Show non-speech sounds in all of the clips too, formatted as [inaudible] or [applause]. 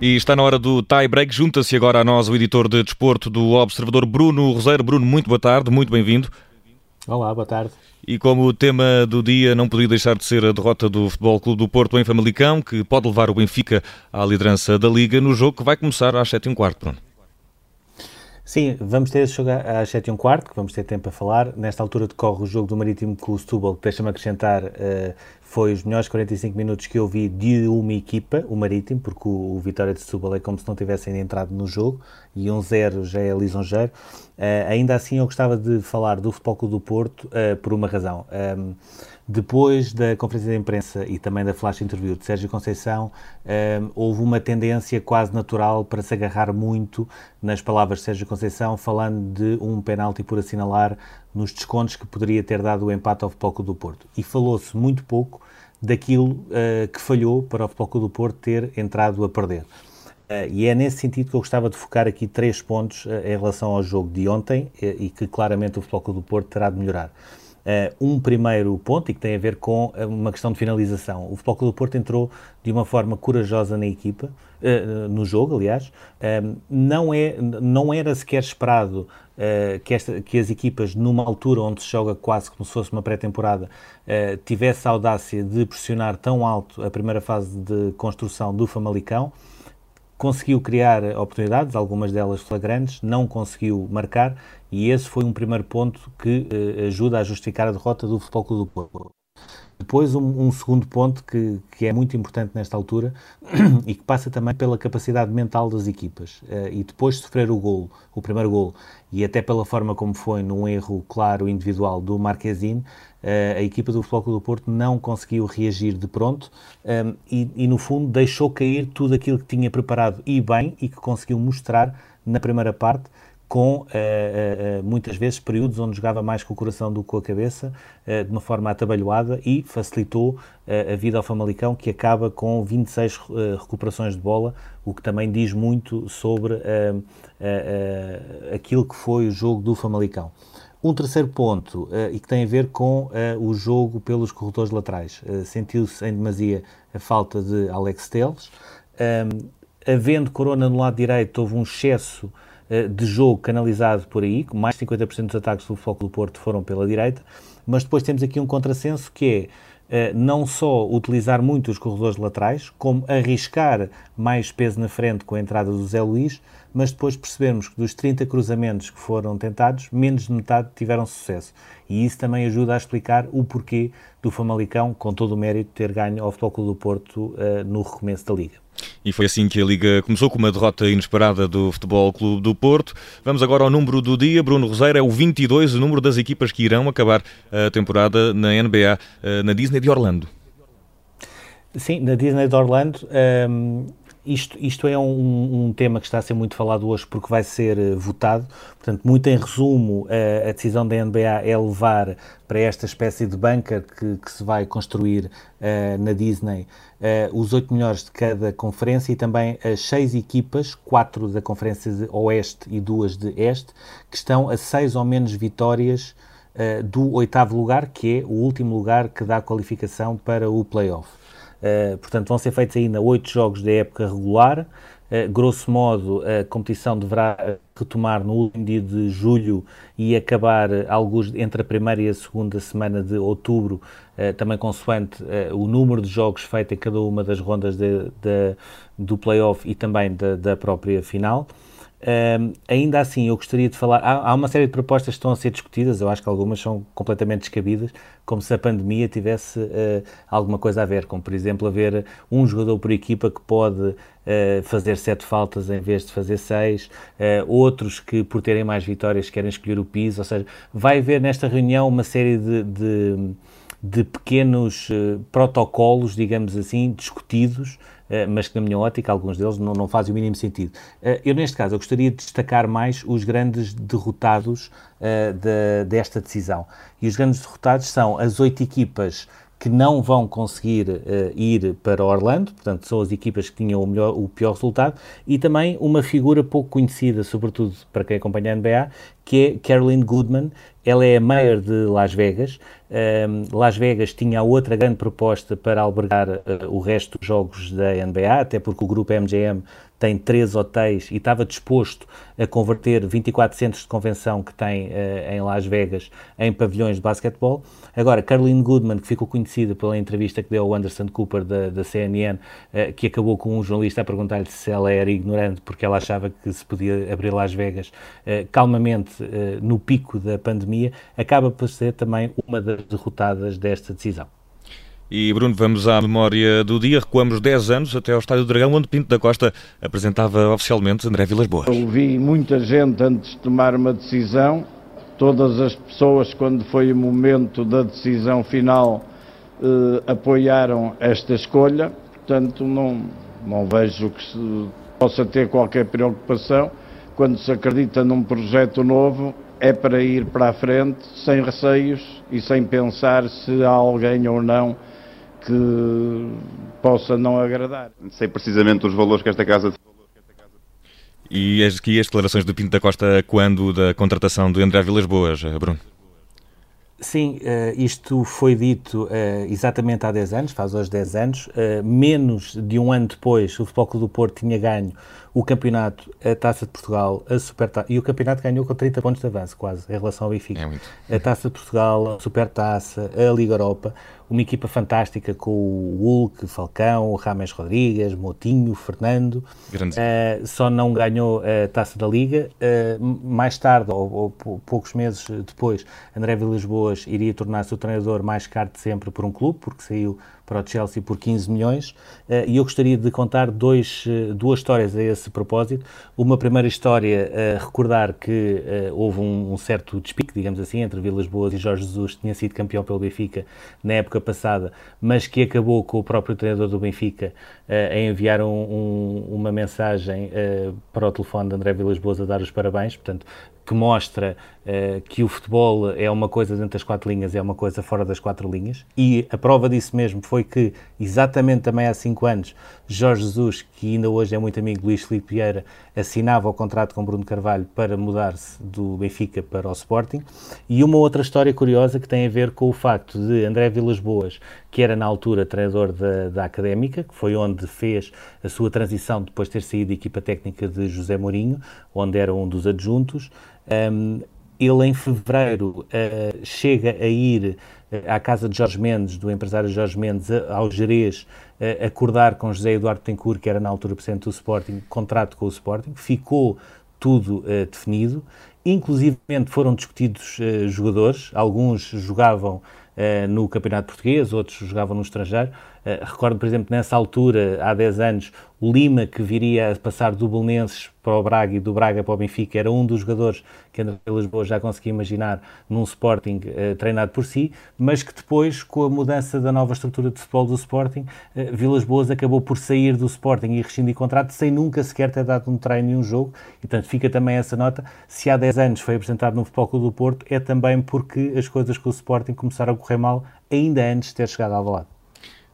E está na hora do tie break. Junta-se agora a nós o editor de desporto do Observador, Bruno Roseiro. Bruno, muito boa tarde, muito bem-vindo. Olá, boa tarde. E como o tema do dia não podia deixar de ser a derrota do Futebol Clube do Porto em Famalicão, que pode levar o Benfica à liderança da Liga no jogo que vai começar às 7 h quarto, Bruno. Sim, vamos ter esse jogo às 7 h quarto, que vamos ter tempo a falar. Nesta altura decorre o jogo do Marítimo com o Setúbal, que deixa-me acrescentar, uh, foi os melhores 45 minutos que eu vi de uma equipa, o Marítimo, porque o, o Vitória de Setúbal é como se não tivessem entrado no jogo, e 1-0 um já é lisonjeiro. Uh, ainda assim, eu gostava de falar do Futebol Clube do Porto uh, por uma razão. Um, depois da conferência de imprensa e também da flash interview de Sérgio Conceição, um, houve uma tendência quase natural para se agarrar muito nas palavras de Sérgio Conceição, falando de um penalti por assinalar nos descontos que poderia ter dado o empate ao Futebol do Porto. E falou-se muito pouco daquilo uh, que falhou para o Futebol do Porto ter entrado a perder. Uh, e é nesse sentido que eu gostava de focar aqui três pontos uh, em relação ao jogo de ontem e que claramente o Futebol do Porto terá de melhorar. Um primeiro ponto e que tem a ver com uma questão de finalização. O Futebol Clube do Porto entrou de uma forma corajosa na equipa, no jogo, aliás. Não, é, não era sequer esperado que, esta, que as equipas, numa altura onde se joga quase como se fosse uma pré-temporada, tivesse a audácia de pressionar tão alto a primeira fase de construção do Famalicão conseguiu criar oportunidades, algumas delas flagrantes, não conseguiu marcar e esse foi um primeiro ponto que uh, ajuda a justificar a derrota do Futebol Clube do Porto. Depois, um, um, segundo ponto que, que é muito importante nesta altura [clears throat] e que passa também pela capacidade mental das equipas. Uh, e depois de sofrer o golo, o primeiro golo, e até pela forma como foi num erro claro individual do Marquezine, uh, a equipa do Futebol do Porto não conseguiu reagir de pronto um, e, e, no fundo, deixou cair tudo aquilo que tinha preparado e bem e que conseguiu mostrar na primeira parte com uh, uh, muitas vezes períodos onde jogava mais com o coração do que com a cabeça, uh, de uma forma atabalhoada e facilitou a vida ao Famalicão, que acaba com 26 recuperações de bola, o que também diz muito sobre aquilo que foi o jogo do Famalicão. Um terceiro ponto, e que tem a ver com o jogo pelos corredores laterais. Sentiu-se em demasia a falta de Alex Teles. havendo Corona no lado direito, houve um excesso eh, de jogo canalizado por aí, mais de 50% dos ataques do Foco do Porto foram pela direita, mas depois temos aqui um contrassenso que é uh, não só utilizar muito os corredores laterais, como arriscar mais peso na frente com a entrada do Zé Luís, mas depois percebermos que dos 30 cruzamentos que foram tentados, menos de metade tiveram sucesso. E isso também ajuda a explicar o porquê do Famalicão, com todo o mérito, ter ganho ao Futebol Clube do Porto uh, no recomeço da Liga. E foi assim que a Liga começou com uma derrota inesperada do Futebol Clube do Porto. Vamos agora ao número do dia. Bruno Roseiro é o 22, o número das equipas que irão acabar a temporada na NBA, eh, na Disney de Orlando. Sim, na Disney de Orlando. Um, ehm, isto, isto é um, um, tema que está a ser muito falado hoje porque vai ser uh, votado. Portanto, muito em resumo, uh, a decisão da NBA é levar para esta espécie de banca que, que se vai construir uh, na Disney os oito melhores de cada conferência e também as seis equipas, quatro da conferência Oeste e duas de Este, que estão a seis ou menos vitórias do oitavo lugar, que é o último lugar que dá qualificação para o playoff. Uh, portanto, vão ser feitos ainda oito jogos da época regular. Uh, grosso modo, a competição deverá retomar no último dia de julho e acabar alguns entre a primeira e a segunda semana de outubro, uh, também consoante o número de jogos feito em cada uma das rondas de, de, do playoff e também da, da própria final. Um, ainda assim, eu gostaria de falar. Há, há, uma série de propostas que estão a ser discutidas, eu acho que algumas são completamente descabidas, como se a pandemia tivesse uh, alguma coisa a ver, como por exemplo haver um jogador por equipa que pode uh, fazer sete faltas em vez de fazer seis, uh, outros que por terem mais vitórias querem escolher o piso, ou seja, vai haver nesta reunião uma série de, de, de pequenos protocolos, digamos assim, discutidos mas que na minha ótica, alguns deles não, não fazem o mínimo sentido. Eh, eu, neste caso, eu gostaria de destacar mais os grandes derrotados uh, de, desta decisão. E os grandes derrotados são as oito equipas que não vão conseguir uh, ir para Orlando, portanto, são as equipas que tinham o, melhor, o pior resultado, e também uma figura pouco conhecida, sobretudo para quem acompanha a NBA, que é Caroline Goodman. Ela é a mayor de Las Vegas. Um, Las Vegas tinha outra grande proposta para albergar uh, o resto dos jogos da NBA, até porque o grupo MGM tem três hotéis e estava disposto a converter 24 centros de convenção que tem uh, em Las Vegas em pavilhões de basquetebol. Agora, Caroline Goodman, que ficou conhecida pela entrevista que deu ao Anderson Cooper da, da CNN, uh, que acabou com um jornalista a perguntar-lhe se ela era ignorante porque ela achava que se podia abrir Las Vegas uh, no pico da pandemia, acaba por ser também uma das derrotadas desta decisão. E Bruno, vamos à memória do dia. Recuamos 10 anos até ao Estádio do Dragão, onde Pinto da Costa apresentava oficialmente André Vilas Boas. Ouvi muita gente antes de tomar uma decisão. Todas as pessoas, quando foi o momento da decisão final, eh, apoiaram esta escolha. Portanto, não, não vejo que se possa ter qualquer preocupação. Quando se acredita num projeto novo, é para ir para a frente sem receios e sem pensar se há alguém ou não que possa não agradar. Sei precisamente os valores que esta casa e aqui as declarações do Pinto da Costa quando da contratação do André Vilas Boas, Bruno? Sim, uh, isto foi dito uh, exatamente há 10 anos, faz hoje 10 anos. Menos de um ano depois, o Futebol Clube do Porto tinha ganho o campeonato, a Taça de Portugal, a Supertaça, e o campeonato ganhou com 30 pontos de avanço, quase, em relação ao Benfica. É a Taça de Portugal, a Supertaça, a Liga Europa, uma equipa fantástica com o Hulk, Falcão, Rames Rodrigues, Motinho, Fernando. Uh, só não ganhou a Taça da Liga. Uh, mais tarde, ou, ou, poucos meses depois, André Vilas Boas iria tornar-se o treinador mais caro de sempre por um clube, porque saiu para o Chelsea por 15 milhões. Uh, e eu gostaria de contar dois, duas histórias a esse propósito. Uma primeira história, uh, recordar que houve um, um, certo despique, digamos assim, entre Vilas Boas e Jorge Jesus, que tinha sido campeão pelo Benfica na época passada, mas que acabou com o próprio treinador do Benfica a enviar um, um, uma mensagem para o telefone de André Vilas Boas a dar os parabéns. Portanto, que mostra uh, que o futebol é uma coisa dentro das quatro linhas, é uma coisa fora das quatro linhas. E a prova disso mesmo foi que, exatamente também há cinco anos, Jorge Jesus, que ainda hoje é muito amigo de Luís Filipe Vieira, assinava o contrato com Bruno Carvalho para mudar-se do Benfica para o Sporting. E uma outra história curiosa que tem a ver com o facto de André Vilas Boas, que era na altura treinador da, da Académica, que foi onde fez a sua transição depois de ter saído da equipa técnica de José Mourinho, onde era um dos adjuntos, um, ele, em fevereiro, uh, chega a ir uh, à casa de Jorge Mendes, do empresário Jorge Mendes, ao Jerez, uh, acordar com José Eduardo Tencourt, que era na altura presidente do Sporting, contrato com o Sporting. Ficou tudo definido. Inclusive foram discutidos jogadores, alguns jogavam no Campeonato Português, outros jogavam no estrangeiro. recordo, por exemplo, nessa altura, há 10 anos, o Lima, que viria a passar do Belenenses para o Braga e do Braga para o Benfica, era um dos jogadores que André Lisboa já conseguia imaginar num Sporting uh, treinado por si, mas que depois, com a mudança da nova estrutura de futebol do Sporting, uh, Vilas Boas acabou por sair do Sporting e rescindir contrato sem nunca sequer ter dado um treino em um jogo, e portanto fica também essa nota, se há 10 anos foi apresentado no Futebol Clube do Porto, é também porque as coisas com o Sporting começaram a correr mal ainda antes de ter chegado ao lado.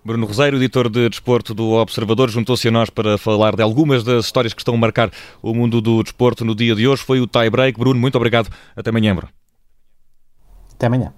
Bruno Roseiro, editor de desporto do Observador, juntou-se a nós para falar de algumas das histórias que estão a marcar o mundo do desporto no dia de hoje. Foi o tie break. Bruno, muito obrigado. Até amanhã, Bruno. Até amanhã.